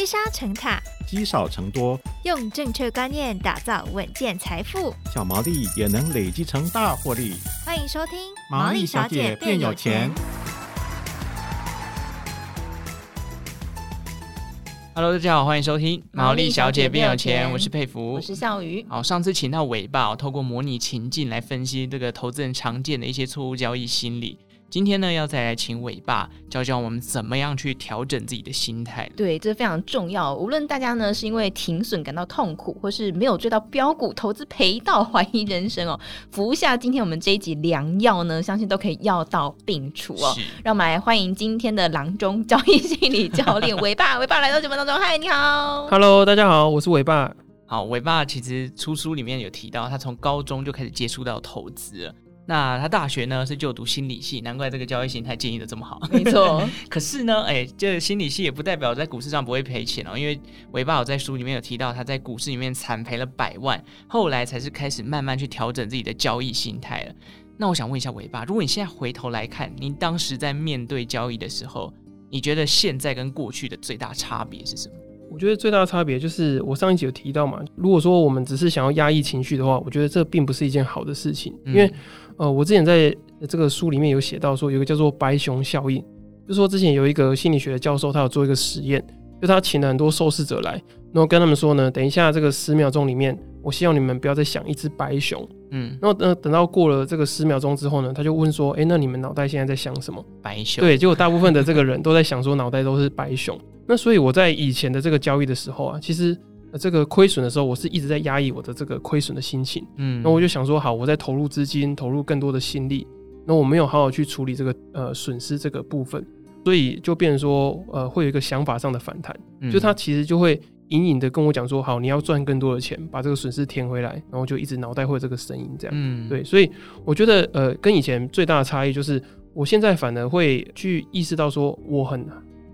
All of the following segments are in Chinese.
积沙成塔，积少成多，用正确观念打造稳健财富，小毛利也能累积成大获利。欢迎收听《毛利小姐变有钱》。Hello，大家好，欢迎收听《毛利小姐变有钱》，我是佩服，我是笑鱼。好，上次请到伟爸，透过模拟情境来分析这个投资人常见的一些错误交易心理。今天呢，要再来请伟爸教教我们怎么样去调整自己的心态。对，这非常重要。无论大家呢是因为停损感到痛苦，或是没有追到标股，投资赔到怀疑人生哦，服下今天我们这一集良药呢，相信都可以药到病除哦。是让我们来欢迎今天的郎中交易心理教练 伟爸。伟爸来到节目当中，嗨，你好，Hello，大家好，我是伟爸。好，伟爸其实出书里面有提到，他从高中就开始接触到投资了。那他大学呢是就读心理系，难怪这个交易形态建议的这么好。没错，可是呢，哎，这个心理系也不代表在股市上不会赔钱哦。因为伟爸有在书里面有提到，他在股市里面惨赔了百万，后来才是开始慢慢去调整自己的交易心态了。那我想问一下伟爸，如果你现在回头来看，您当时在面对交易的时候，你觉得现在跟过去的最大差别是什么？我觉得最大的差别就是我上一集有提到嘛，如果说我们只是想要压抑情绪的话，我觉得这并不是一件好的事情，因为。呃，我之前在这个书里面有写到说，有个叫做白熊效应，就是说之前有一个心理学的教授，他有做一个实验，就他请了很多受试者来，然后跟他们说呢，等一下这个十秒钟里面，我希望你们不要再想一只白熊，嗯，然后等等到过了这个十秒钟之后呢，他就问说，哎，那你们脑袋现在在想什么？白熊。对，结果大部分的这个人都在想说，脑袋都是白熊。那所以我在以前的这个交易的时候啊，其实。这个亏损的时候，我是一直在压抑我的这个亏损的心情，嗯，那我就想说，好，我在投入资金，投入更多的心力，那我没有好好去处理这个呃损失这个部分，所以就变成说，呃，会有一个想法上的反弹，嗯、就他其实就会隐隐的跟我讲说，好，你要赚更多的钱，把这个损失填回来，然后就一直脑袋会有这个声音这样，嗯，对，所以我觉得，呃，跟以前最大的差异就是，我现在反而会去意识到说，我很。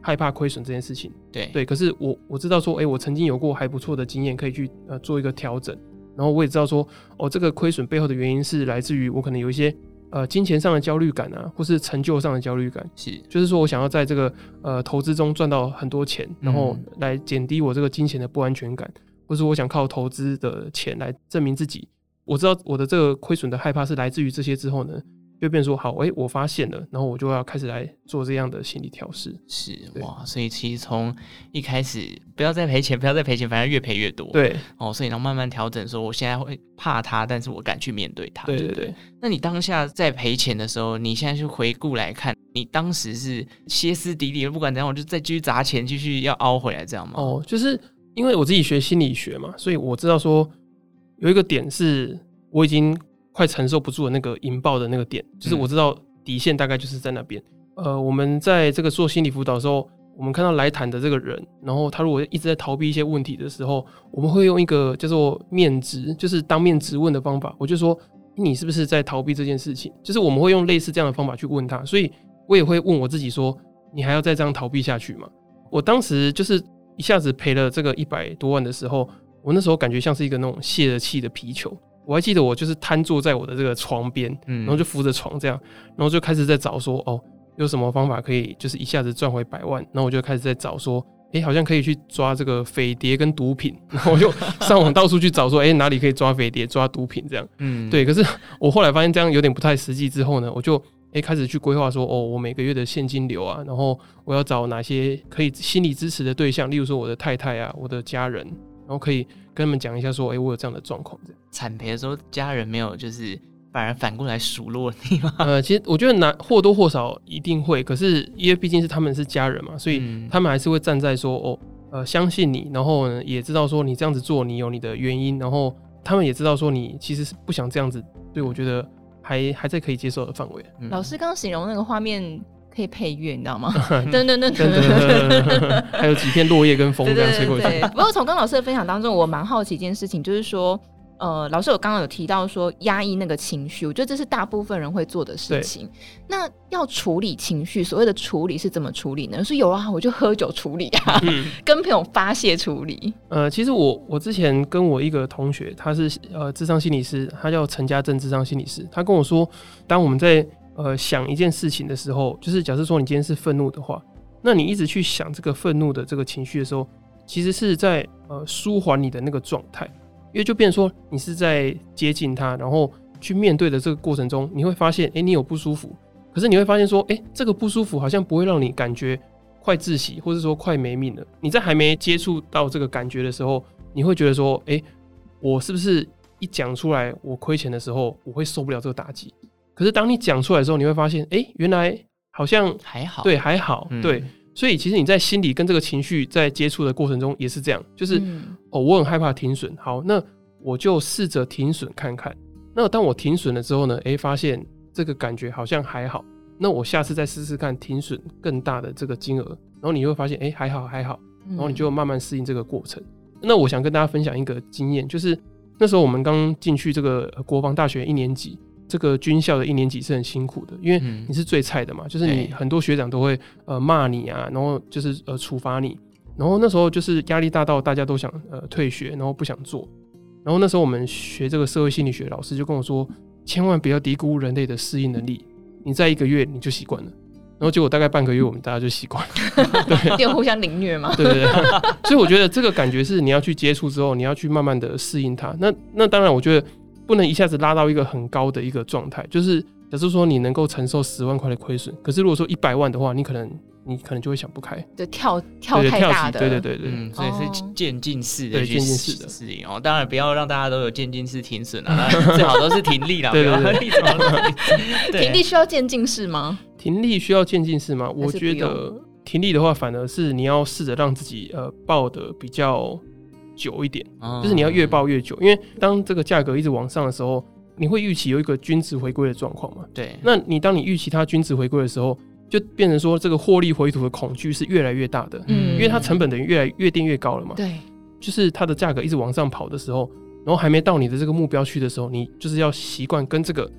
害怕亏损这件事情，对。对，可是我我知道说，哎、欸，我曾经有过还不错的经验，可以去呃做一个调整，然后我也知道说，哦，这个亏损背后的原因是来自于我可能有一些呃金钱上的焦虑感啊，或是成就上的焦虑感，是，就是说我想要在这个呃投资中赚到很多钱，然后来减低我这个金钱的不安全感，嗯、或是我想靠投资的钱来证明自己，我知道我的这个亏损的害怕是来自于这些之后呢。就变说好，哎、欸，我发现了，然后我就要开始来做这样的心理调试。是哇，所以其实从一开始不要再赔钱，不要再赔钱，反正越赔越多。对哦，所以然后慢慢调整，说我现在会怕他，但是我敢去面对他。对对对。那你当下在赔钱的时候，你现在去回顾来看，你当时是歇斯底里，不管怎样，我就再继续砸钱，继续要凹回来，这样吗？哦，就是因为我自己学心理学嘛，所以我知道说有一个点是我已经。快承受不住的那个引爆的那个点，就是我知道底线大概就是在那边。嗯、呃，我们在这个做心理辅导的时候，我们看到来谈的这个人，然后他如果一直在逃避一些问题的时候，我们会用一个叫做面质，就是当面质问的方法。我就说，你是不是在逃避这件事情？就是我们会用类似这样的方法去问他。所以我也会问我自己说，你还要再这样逃避下去吗？我当时就是一下子赔了这个一百多万的时候，我那时候感觉像是一个那种泄了气的皮球。我还记得我就是瘫坐在我的这个床边，嗯，然后就扶着床这样，然后就开始在找说，哦，有什么方法可以就是一下子赚回百万？然后我就开始在找说，哎，好像可以去抓这个匪谍跟毒品，然后我就上网到处去找说，哎，哪里可以抓匪谍、抓毒品这样，嗯，对。可是我后来发现这样有点不太实际，之后呢，我就哎开始去规划说，哦，我每个月的现金流啊，然后我要找哪些可以心理支持的对象，例如说我的太太啊，我的家人。然后可以跟他们讲一下，说，哎，我有这样的状况。这样惨赔的时候，家人没有，就是反而反过来数落你吗？呃，其实我觉得难或多或少一定会，可是因为毕竟是他们是家人嘛，所以他们还是会站在说，哦，呃，相信你，然后呢，也知道说你这样子做，你有你的原因，然后他们也知道说你其实是不想这样子，对，我觉得还还在可以接受的范围。嗯、老师刚刚形容那个画面。可以配乐，你知道吗？噔噔噔噔，还有几片落叶跟风 这样吹过去。对，不过从刚老师的分享当中，我蛮好奇一件事情，就是说，呃，老师我刚刚有提到说压抑那个情绪，我觉得这是大部分人会做的事情。那要处理情绪，所谓的处理是怎么处理呢？是有啊，我就喝酒处理啊，嗯、跟朋友发泄处理。呃，其实我我之前跟我一个同学，他是呃智商心理师，他叫陈家正智商心理师，他跟我说，当我们在呃，想一件事情的时候，就是假设说你今天是愤怒的话，那你一直去想这个愤怒的这个情绪的时候，其实是在呃舒缓你的那个状态，因为就变成说你是在接近它，然后去面对的这个过程中，你会发现，哎、你有不舒服，可是你会发现说，哎、这个不舒服好像不会让你感觉快窒息，或者说快没命了。你在还没接触到这个感觉的时候，你会觉得说，哎、我是不是一讲出来我亏钱的时候，我会受不了这个打击？可是当你讲出来的时候，你会发现，哎、欸，原来好像还好，对，还好，嗯、对。所以其实你在心里跟这个情绪在接触的过程中也是这样，就是、嗯、哦，我很害怕停损，好，那我就试着停损看看。那当我停损了之后呢，诶，发现这个感觉好像还好，那我下次再试试看停损更大的这个金额，然后你会发现，诶，还好还好，然后你就慢慢适应这个过程。嗯、那我想跟大家分享一个经验，就是那时候我们刚进去这个国防大学一年级。这个军校的一年级是很辛苦的，因为你是最菜的嘛，嗯、就是你很多学长都会呃骂你啊，然后就是呃处罚你，然后那时候就是压力大到大家都想呃退学，然后不想做，然后那时候我们学这个社会心理学，老师就跟我说，千万不要低估人类的适应能力，你在一个月你就习惯了，然后结果大概半个月我们大家就习惯了，对，就互相凌虐嘛，对对对，所以我觉得这个感觉是你要去接触之后，你要去慢慢的适应它，那那当然我觉得。不能一下子拉到一个很高的一个状态，就是假设说你能够承受十万块的亏损，可是如果说一百万的话，你可能你可能就会想不开，就跳跳太大的，对对对对，嗯，所以是渐进式的，渐进式的适应哦。当然不要让大家都有渐进式停损啊，最好都是停利啦。对对对，停利需要渐进式吗？停利需要渐进式吗？我觉得停利的话，反而是你要试着让自己呃抱得比较。久一点，就是你要越抱越久，因为当这个价格一直往上的时候，你会预期有一个均值回归的状况嘛？对。那你当你预期它均值回归的时候，就变成说这个获利回吐的恐惧是越来越大的，嗯，因为它成本等于越来越定越高了嘛。对。就是它的价格一直往上跑的时候，然后还没到你的这个目标区的时候，你就是要习惯跟这个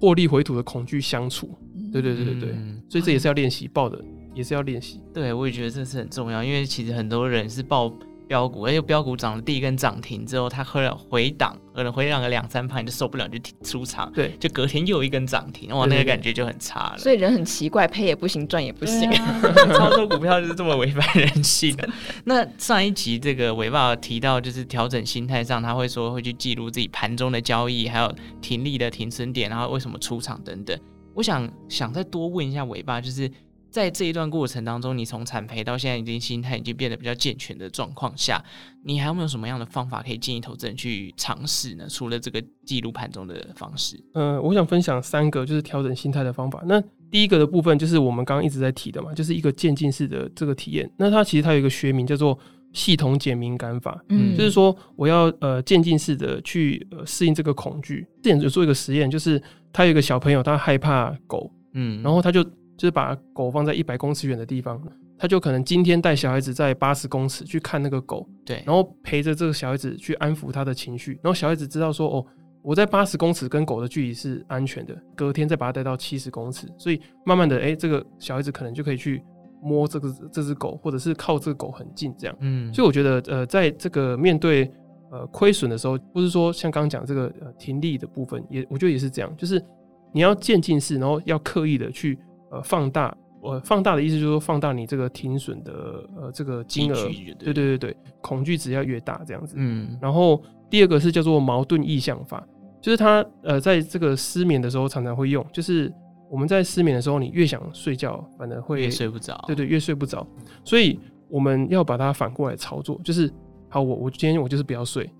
获利回吐的恐惧相处。对对对对对。所以这也是要练习抱的，也是要练习。对，我也觉得这是很重要，因为其实很多人是抱。标股，而且标股涨了第一根涨停之后，它喝了回档，可能回档个两三盘你就受不了，就出场。对，就隔天又一根涨停，哇，那个感觉就很差了。所以人很奇怪，赔也不行，赚也不行。啊、操作股票就是这么违反人性的。那上一集这个伟爸提到，就是调整心态上，他会说会去记录自己盘中的交易，还有停利的停损点，然后为什么出场等等。我想想再多问一下伟爸，就是。在这一段过程当中，你从产培到现在已经心态已经变得比较健全的状况下，你还有没有什么样的方法可以建议投资人去尝试呢？除了这个记录盘中的方式，嗯、呃，我想分享三个就是调整心态的方法。那第一个的部分就是我们刚刚一直在提的嘛，就是一个渐进式的这个体验。那它其实它有一个学名叫做系统减敏感法，嗯，就是说我要呃渐进式的去呃适应这个恐惧。之前有做一个实验，就是他有一个小朋友他害怕狗，嗯，然后他就。就是把狗放在一百公尺远的地方，他就可能今天带小孩子在八十公尺去看那个狗，对，然后陪着这个小孩子去安抚他的情绪，然后小孩子知道说，哦，我在八十公尺跟狗的距离是安全的，隔天再把它带到七十公尺，所以慢慢的，哎，这个小孩子可能就可以去摸这个这只狗，或者是靠这个狗很近这样，嗯，所以我觉得，呃，在这个面对呃亏损的时候，不是说像刚刚讲这个呃停利的部分，也我觉得也是这样，就是你要渐进式，然后要刻意的去。呃，放大，呃，放大的意思就是说，放大你这个停损的呃这个金额，对对对对，恐惧值要越大这样子。嗯，然后第二个是叫做矛盾意向法，就是它呃在这个失眠的时候常常会用，就是我们在失眠的时候，你越想睡觉，反而会越睡不着，对对，越睡不着。所以我们要把它反过来操作，就是好，我我今天我就是不要睡，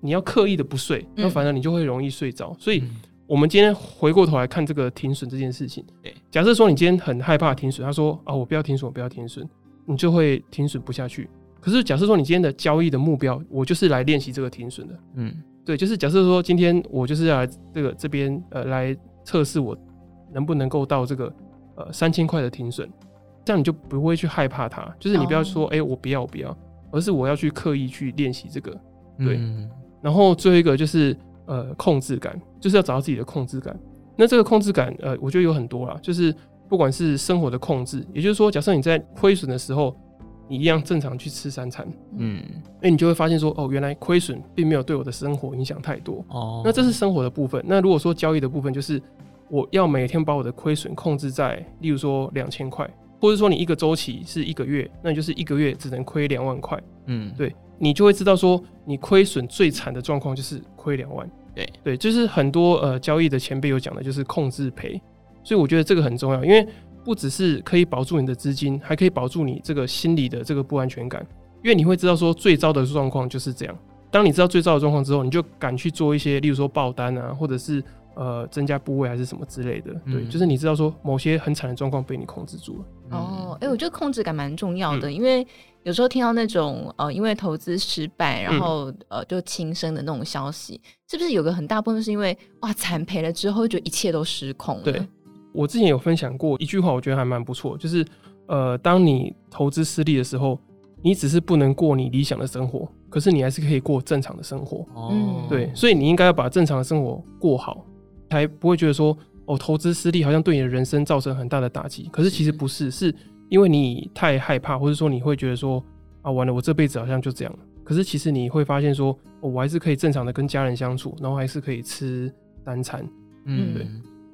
你要刻意的不睡，那反而你就会容易睡着。嗯，所以。我们今天回过头来看这个停损这件事情。对，假设说你今天很害怕停损，他说啊，我不要停损，我不要停损，你就会停损不下去。可是假设说你今天的交易的目标，我就是来练习这个停损的。嗯，对，就是假设说今天我就是要来这个这边呃来测试我能不能够到这个呃三千块的停损，这样你就不会去害怕它。就是你不要说哎、欸、我不要我不要，而是我要去刻意去练习这个。对，嗯、然后最后一个就是。呃，控制感就是要找到自己的控制感。那这个控制感，呃，我觉得有很多啦，就是不管是生活的控制，也就是说，假设你在亏损的时候，你一样正常去吃三餐，嗯，那你就会发现说，哦，原来亏损并没有对我的生活影响太多。哦，那这是生活的部分。那如果说交易的部分，就是我要每天把我的亏损控制在，例如说两千块，或者说你一个周期是一个月，那你就是一个月只能亏两万块。嗯，对，你就会知道说你亏损最惨的状况就是亏两万。对对，就是很多呃交易的前辈有讲的，就是控制赔，所以我觉得这个很重要，因为不只是可以保住你的资金，还可以保住你这个心理的这个不安全感，因为你会知道说最糟的状况就是这样。当你知道最糟的状况之后，你就敢去做一些，例如说爆单啊，或者是呃增加部位还是什么之类的。对，嗯、就是你知道说某些很惨的状况被你控制住了。哦，哎、欸，我觉得控制感蛮重要的，嗯、因为有时候听到那种呃因为投资失败，然后、嗯、呃就轻生的那种消息，是不是有个很大部分是因为哇惨赔了之后，就一切都失控了？对，我之前有分享过一句话，我觉得还蛮不错，就是呃当你投资失利的时候。你只是不能过你理想的生活，可是你还是可以过正常的生活。哦，对，所以你应该要把正常的生活过好，才不会觉得说哦，投资失利好像对你的人生造成很大的打击。可是其实不是，是因为你太害怕，或者说你会觉得说啊，完了，我这辈子好像就这样了。可是其实你会发现说，哦，我还是可以正常的跟家人相处，然后还是可以吃单餐。嗯，对。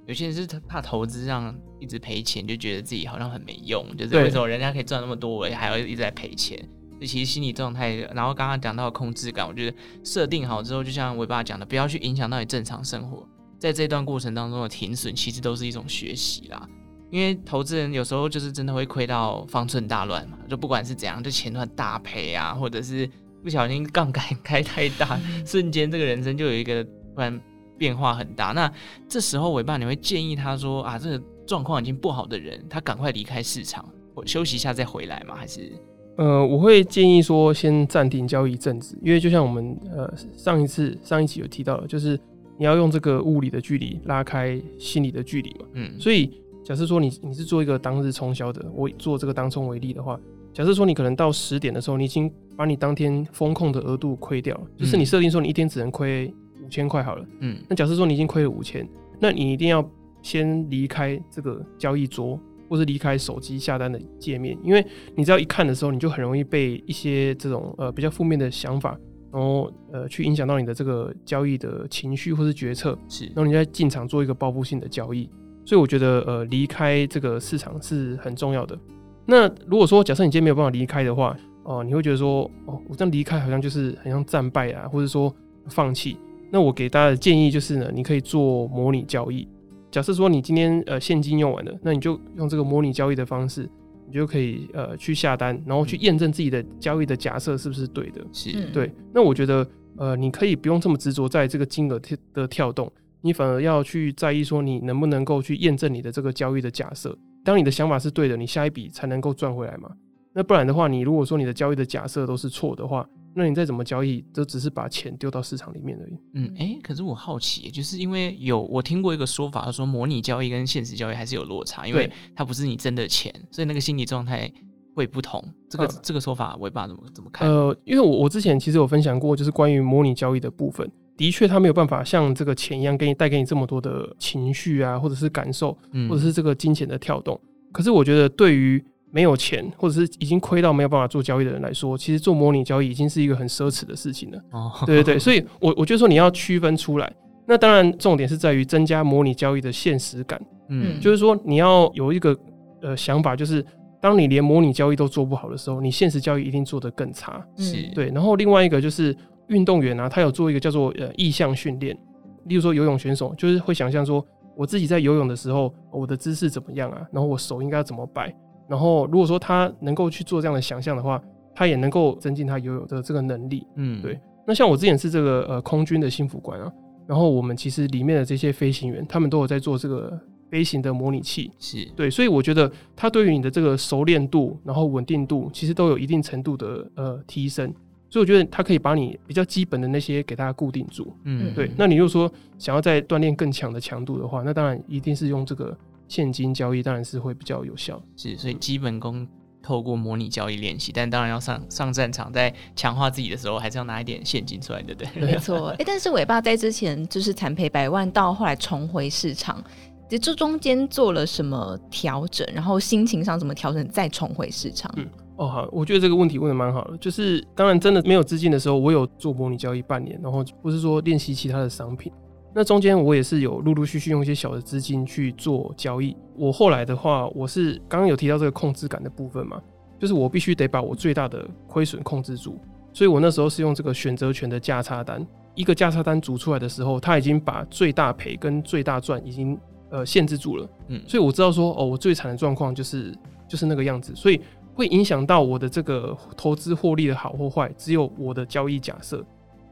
有些人是怕投资上一直赔钱，就觉得自己好像很没用，就是为什么人家可以赚那么多，我还要一直在赔钱？就其实心理状态，然后刚刚讲到控制感，我觉得设定好之后，就像伟爸讲的，不要去影响到你正常生活。在这段过程当中的停损，其实都是一种学习啦。因为投资人有时候就是真的会亏到方寸大乱嘛，就不管是怎样，就前段大赔啊，或者是不小心杠杆 开太大，瞬间这个人生就有一个突然。变化很大，那这时候尾爸，你会建议他说啊，这个状况已经不好的人，他赶快离开市场，我休息一下再回来吗？还是？呃，我会建议说先暂停交易一阵子，因为就像我们呃上一次上一期有提到的，就是你要用这个物理的距离拉开心理的距离嘛。嗯，所以假设说你你是做一个当日冲销的，我做这个当冲为例的话，假设说你可能到十点的时候，你已经把你当天风控的额度亏掉了，就是你设定说你一天只能亏。五千块好了，嗯，那假设说你已经亏了五千，那你一定要先离开这个交易桌，或是离开手机下单的界面，因为你只要一看的时候，你就很容易被一些这种呃比较负面的想法，然后呃去影响到你的这个交易的情绪或是决策，是，然后你再进场做一个报复性的交易，所以我觉得呃离开这个市场是很重要的。那如果说假设你今天没有办法离开的话，哦、呃，你会觉得说哦，我这样离开好像就是很像战败啊，或者说放弃。那我给大家的建议就是呢，你可以做模拟交易。假设说你今天呃现金用完了，那你就用这个模拟交易的方式，你就可以呃去下单，然后去验证自己的交易的假设是不是对的。是，对。那我觉得呃你可以不用这么执着在这个金额的跳动，你反而要去在意说你能不能够去验证你的这个交易的假设。当你的想法是对的，你下一笔才能够赚回来嘛。那不然的话，你如果说你的交易的假设都是错的话，那你再怎么交易，都只是把钱丢到市场里面而已。嗯，哎、欸，可是我好奇，就是因为有我听过一个说法，说模拟交易跟现实交易还是有落差，因为它不是你真的钱，所以那个心理状态会不同。这个、呃、这个说法，我也不知道怎么怎么看？呃，因为我我之前其实有分享过，就是关于模拟交易的部分，的确它没有办法像这个钱一样给你带给你这么多的情绪啊，或者是感受，或者是这个金钱的跳动。嗯、可是我觉得对于没有钱，或者是已经亏到没有办法做交易的人来说，其实做模拟交易已经是一个很奢侈的事情了。哦，对对对，所以我我觉得说你要区分出来。那当然，重点是在于增加模拟交易的现实感。嗯，就是说你要有一个呃想法，就是当你连模拟交易都做不好的时候，你现实交易一定做得更差。是对。然后另外一个就是运动员啊，他有做一个叫做呃意向训练，例如说游泳选手，就是会想象说我自己在游泳的时候，我的姿势怎么样啊？然后我手应该要怎么摆？然后，如果说他能够去做这样的想象的话，他也能够增进他游泳的这个能力。嗯，对。那像我之前是这个呃空军的幸福官啊，然后我们其实里面的这些飞行员，他们都有在做这个飞行的模拟器。是对，所以我觉得他对于你的这个熟练度，然后稳定度，其实都有一定程度的呃提升。所以我觉得他可以把你比较基本的那些给大家固定住。嗯，对。那你如果说想要再锻炼更强的强度的话，那当然一定是用这个。现金交易当然是会比较有效，是，所以基本功透过模拟交易练习，但当然要上上战场，在强化自己的时候，还是要拿一点现金出来，对不对？没错。哎、欸，但是伟爸在之前就是惨赔百万，到后来重回市场，这这中间做了什么调整？然后心情上怎么调整，再重回市场？嗯，哦，好，我觉得这个问题问的蛮好的。就是当然真的没有资金的时候，我有做模拟交易半年，然后不是说练习其他的商品。那中间我也是有陆陆续续用一些小的资金去做交易。我后来的话，我是刚刚有提到这个控制感的部分嘛，就是我必须得把我最大的亏损控制住。所以我那时候是用这个选择权的价差单，一个价差单组出来的时候，它已经把最大赔跟最大赚已经呃限制住了。嗯，所以我知道说哦，我最惨的状况就是就是那个样子，所以会影响到我的这个投资获利的好或坏，只有我的交易假设。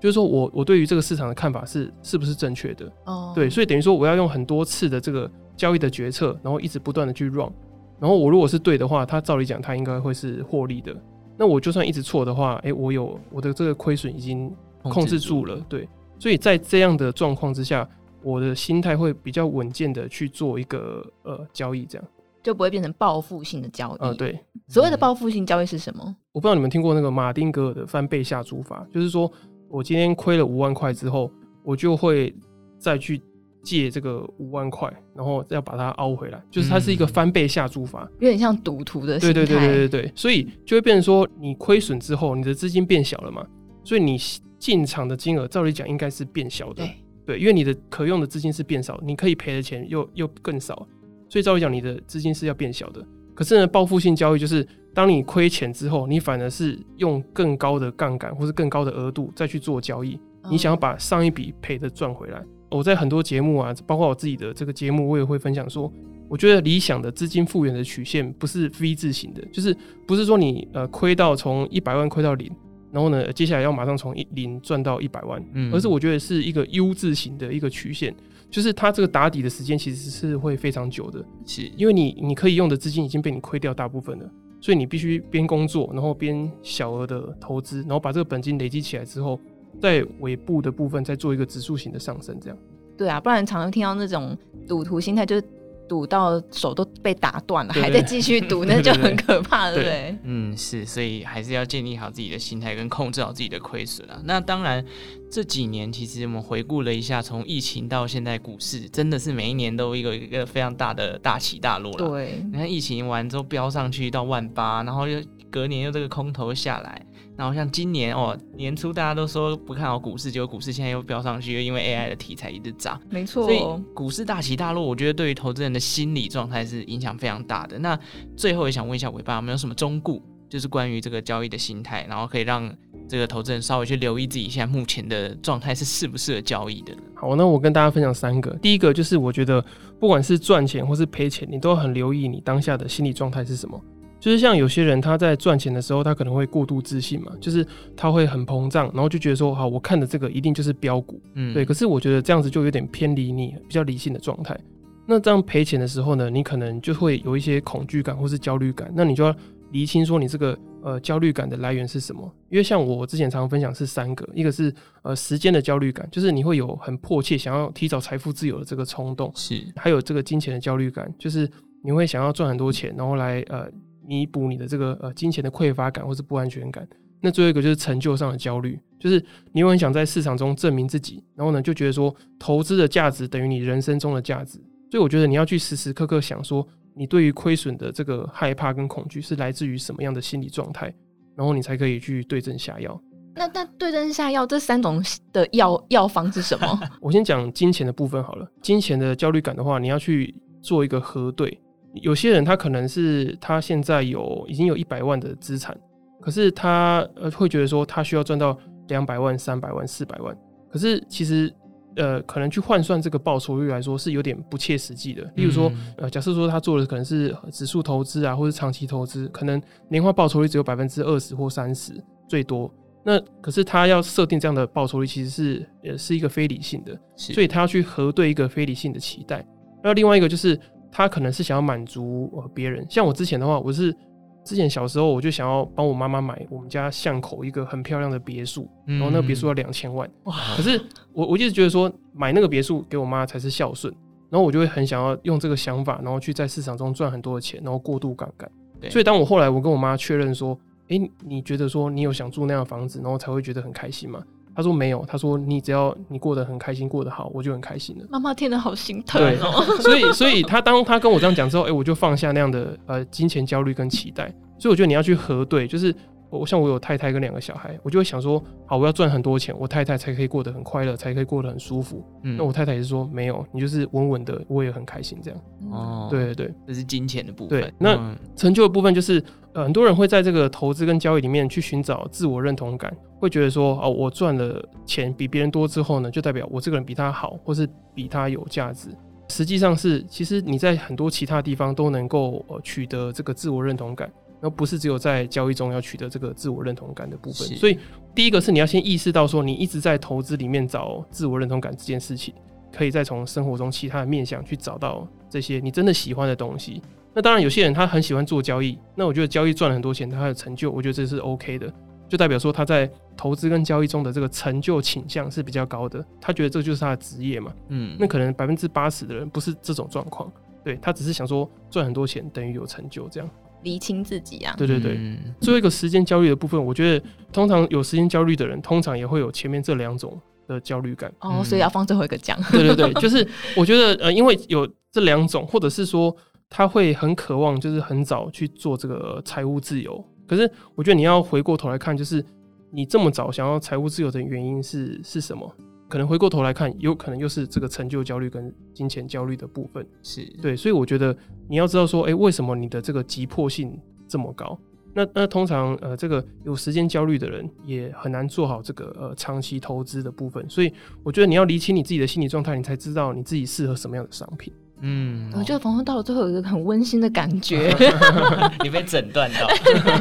就是说我我对于这个市场的看法是是不是正确的？哦，对，所以等于说我要用很多次的这个交易的决策，然后一直不断的去 run，然后我如果是对的话，它照理讲它应该会是获利的。那我就算一直错的话，哎、欸，我有我的这个亏损已经控制住了，对。所以在这样的状况之下，我的心态会比较稳健的去做一个呃交易，这样就不会变成报复性的交易。呃，对。所谓的报复性交易是什么？我不知道你们听过那个马丁格尔的翻倍下注法，就是说。我今天亏了五万块之后，我就会再去借这个五万块，然后再把它凹回来，就是它是一个翻倍下注法，有点像赌徒的心态。对对对对对对，所以就会变成说，你亏损之后，你的资金变小了嘛，所以你进场的金额照理讲应该是变小的，对，对，因为你的可用的资金是变少，你可以赔的钱又又更少，所以照理讲你的资金是要变小的。可是呢，报复性交易就是。当你亏钱之后，你反而是用更高的杠杆或是更高的额度再去做交易，你想要把上一笔赔的赚回来。我在很多节目啊，包括我自己的这个节目，我也会分享说，我觉得理想的资金复原的曲线不是 V 字形的，就是不是说你呃亏到从一百万亏到零，然后呢接下来要马上从一零赚到一百万，而是我觉得是一个 U 字形的一个曲线，就是它这个打底的时间其实是会非常久的，是因为你你可以用的资金已经被你亏掉大部分了。所以你必须边工作，然后边小额的投资，然后把这个本金累积起来之后，在尾部的部分再做一个指数型的上升，这样。对啊，不然常常听到那种赌徒心态，就是。赌到手都被打断了，还在继续赌，那就很可怕，对不对？嗯，是，所以还是要建立好自己的心态，跟控制好自己的亏损啊。那当然，这几年其实我们回顾了一下，从疫情到现在，股市真的是每一年都一个一个非常大的大起大落了。对，你看疫情完之后飙上去到万八，然后又隔年又这个空头下来。然后像今年哦，年初大家都说不看好股市，结果股市现在又飙上去，又因为 AI 的题材一直涨，没错。所以股市大起大落，我觉得对于投资人的心理状态是影响非常大的。那最后也想问一下尾巴，有没有什么忠告，就是关于这个交易的心态，然后可以让这个投资人稍微去留意自己现在目前的状态是适不适合交易的？好，那我跟大家分享三个。第一个就是我觉得不管是赚钱或是赔钱，你都很留意你当下的心理状态是什么。就是像有些人他在赚钱的时候，他可能会过度自信嘛，就是他会很膨胀，然后就觉得说，好，我看的这个一定就是标股，嗯，对。可是我觉得这样子就有点偏离你比较理性的状态。那这样赔钱的时候呢，你可能就会有一些恐惧感或是焦虑感，那你就要厘清说你这个呃焦虑感的来源是什么。因为像我之前常常分享是三个，一个是呃时间的焦虑感，就是你会有很迫切想要提早财富自由的这个冲动，是。还有这个金钱的焦虑感，就是你会想要赚很多钱，然后来呃。弥补你的这个呃金钱的匮乏感或是不安全感。那最后一个就是成就上的焦虑，就是你又很想在市场中证明自己，然后呢就觉得说投资的价值等于你人生中的价值。所以我觉得你要去时时刻刻想说，你对于亏损的这个害怕跟恐惧是来自于什么样的心理状态，然后你才可以去对症下药。那那对症下药这三种的药药方是什么？我先讲金钱的部分好了。金钱的焦虑感的话，你要去做一个核对。有些人他可能是他现在有已经有一百万的资产，可是他呃会觉得说他需要赚到两百万、三百万、四百万，可是其实呃可能去换算这个报酬率来说是有点不切实际的。例如说呃假设说他做的可能是指数投资啊，或者长期投资，可能年化报酬率只有百分之二十或三十最多。那可是他要设定这样的报酬率，其实是呃是一个非理性的，所以他要去核对一个非理性的期待。那另外一个就是。他可能是想要满足呃别人，像我之前的话，我是之前小时候我就想要帮我妈妈买我们家巷口一个很漂亮的别墅，然后那个别墅要两千万，哇！可是我我一直觉得说买那个别墅给我妈才是孝顺，然后我就会很想要用这个想法，然后去在市场中赚很多的钱，然后过度杠杆。所以当我后来我跟我妈确认说，诶，你觉得说你有想住那样的房子，然后才会觉得很开心吗？他说没有，他说你只要你过得很开心，过得好，我就很开心了。妈妈听得好心疼哦。对，所以所以他当他跟我这样讲之后，哎、欸，我就放下那样的呃金钱焦虑跟期待。所以我觉得你要去核对，就是我像我有太太跟两个小孩，我就会想说，好，我要赚很多钱，我太太才可以过得很快乐，才可以过得很舒服。嗯，那我太太也是说，没有，你就是稳稳的，我也很开心这样。哦，对对对，这是金钱的部分。对，那成就的部分就是，呃，很多人会在这个投资跟交易里面去寻找自我认同感，会觉得说，哦，我赚了钱比别人多之后呢，就代表我这个人比他好，或是比他有价值。实际上是，其实你在很多其他地方都能够呃取得这个自我认同感。而不是只有在交易中要取得这个自我认同感的部分，所以第一个是你要先意识到说，你一直在投资里面找自我认同感这件事情，可以再从生活中其他的面向去找到这些你真的喜欢的东西。那当然，有些人他很喜欢做交易，那我觉得交易赚了很多钱，他的成就，我觉得这是 OK 的，就代表说他在投资跟交易中的这个成就倾向是比较高的，他觉得这就是他的职业嘛。嗯，那可能百分之八十的人不是这种状况，对，他只是想说赚很多钱等于有成就这样。厘清自己啊，对对对。嗯、最后一个时间焦虑的部分，我觉得通常有时间焦虑的人，通常也会有前面这两种的焦虑感。哦，所以要放最后一个讲。对对对，就是我觉得呃，因为有这两种，或者是说他会很渴望，就是很早去做这个财务自由。可是我觉得你要回过头来看，就是你这么早想要财务自由的原因是是什么？可能回过头来看，有可能又是这个成就焦虑跟金钱焦虑的部分，是对，所以我觉得你要知道说，哎、欸，为什么你的这个急迫性这么高？那那通常呃，这个有时间焦虑的人也很难做好这个呃长期投资的部分，所以我觉得你要理清你自己的心理状态，你才知道你自己适合什么样的商品。嗯，我觉得访问到了最后有一个很温馨的感觉，你被诊断到，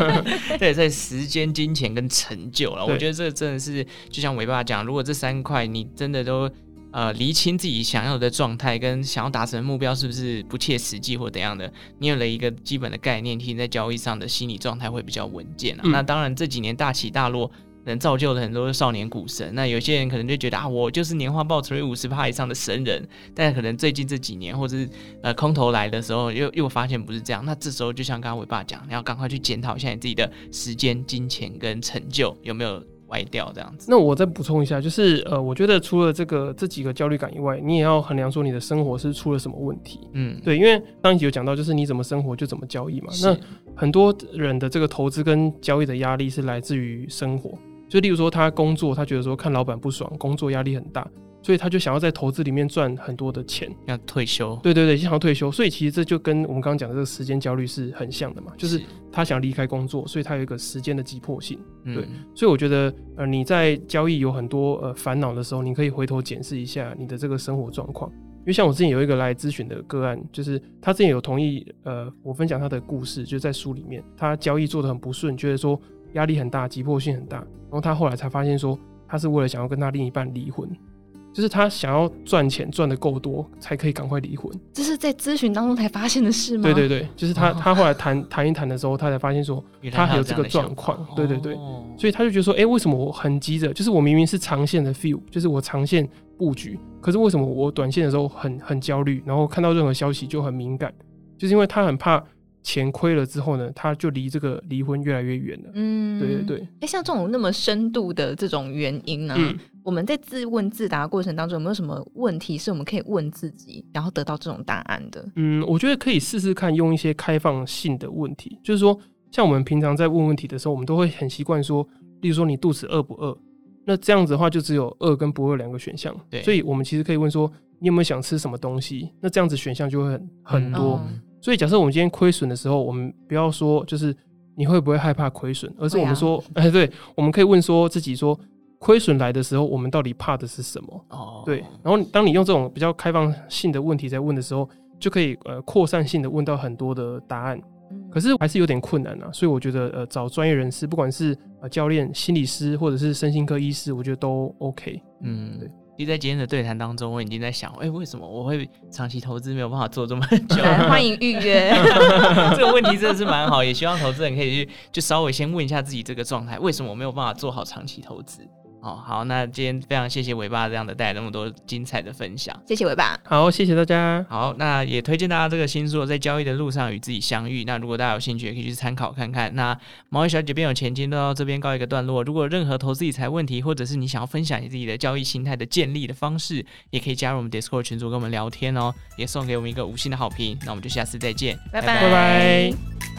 对，在时间、金钱跟成就了。我觉得这真的是，就像伟爸讲，如果这三块你真的都呃厘清自己想要的状态跟想要达成的目标是不是不切实际或怎样的，你有了一个基本的概念，其实在交易上的心理状态会比较稳健啊。嗯、那当然这几年大起大落。能造就了很多少年股神，那有些人可能就觉得啊，我就是年化报酬率五十趴以上的神人，但可能最近这几年或者是呃空头来的时候，又又发现不是这样，那这时候就像刚刚伟爸讲，你要赶快去检讨一下你自己的时间、金钱跟成就有没有歪掉这样子。那我再补充一下，就是呃，我觉得除了这个这几个焦虑感以外，你也要衡量说你的生活是出了什么问题。嗯，对，因为上一集有讲到，就是你怎么生活就怎么交易嘛。那很多人的这个投资跟交易的压力是来自于生活。就例如说，他工作，他觉得说看老板不爽，工作压力很大，所以他就想要在投资里面赚很多的钱，要退休。对对对，想要退休。所以其实这就跟我们刚刚讲的这个时间焦虑是很像的嘛，就是他想离开工作，所以他有一个时间的急迫性。对，嗯、所以我觉得呃你在交易有很多呃烦恼的时候，你可以回头检视一下你的这个生活状况。因为像我之前有一个来咨询的个案，就是他之前有同意呃我分享他的故事，就在书里面，他交易做的很不顺，觉得说。压力很大，急迫性很大，然后他后来才发现说，他是为了想要跟他另一半离婚，就是他想要赚钱赚的够多，才可以赶快离婚。这是在咨询当中才发现的事吗？对对对，就是他他后来谈谈一谈的时候，他才发现说，他还有这个状况。对对对，所以他就觉得说，哎，为什么我很急着？就是我明明是长线的 feel，就是我长线布局，可是为什么我短线的时候很很焦虑，然后看到任何消息就很敏感，就是因为他很怕。钱亏了之后呢，他就离这个离婚越来越远了。嗯，对对对。哎、欸，像这种那么深度的这种原因呢、啊，嗯、我们在自问自答过程当中，有没有什么问题是我们可以问自己，然后得到这种答案的？嗯，我觉得可以试试看用一些开放性的问题，就是说，像我们平常在问问题的时候，我们都会很习惯说，例如说你肚子饿不饿？那这样子的话，就只有饿跟不饿两个选项。对，所以我们其实可以问说，你有没有想吃什么东西？那这样子选项就会很很多。嗯所以，假设我们今天亏损的时候，我们不要说就是你会不会害怕亏损，而是我们说，哎，对，我们可以问说自己说，亏损来的时候，我们到底怕的是什么？哦，对。然后，当你用这种比较开放性的问题在问的时候，就可以呃扩散性的问到很多的答案。可是还是有点困难啊。所以我觉得呃找专业人士，不管是呃教练、心理师或者是身心科医师，我觉得都 OK。嗯，对。其实在今天的对谈当中，我已经在想，哎、欸，为什么我会长期投资没有办法做这么 久？欢迎预约。这个问题真的是蛮好，也希望投资人可以去就稍微先问一下自己这个状态，为什么我没有办法做好长期投资？哦，好，那今天非常谢谢尾巴这样的带来那么多精彩的分享，谢谢尾巴，好，谢谢大家，好，那也推荐大家这个新书，在交易的路上与自己相遇。那如果大家有兴趣，也可以去参考看看。那毛衣小姐变有钱，今天都到这边告一个段落。如果任何投资理财问题，或者是你想要分享你自己的交易心态的建立的方式，也可以加入我们 Discord 群组跟我们聊天哦，也送给我们一个五星的好评。那我们就下次再见，拜拜拜拜。